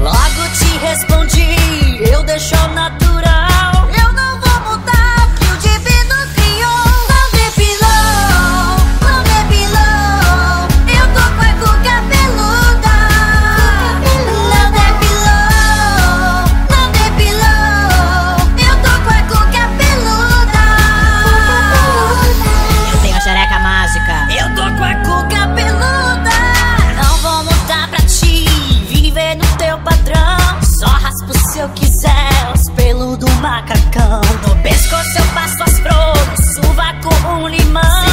Logo te respondi, eu deixo na tua No pescoço eu passo as flores, suvaco um limão.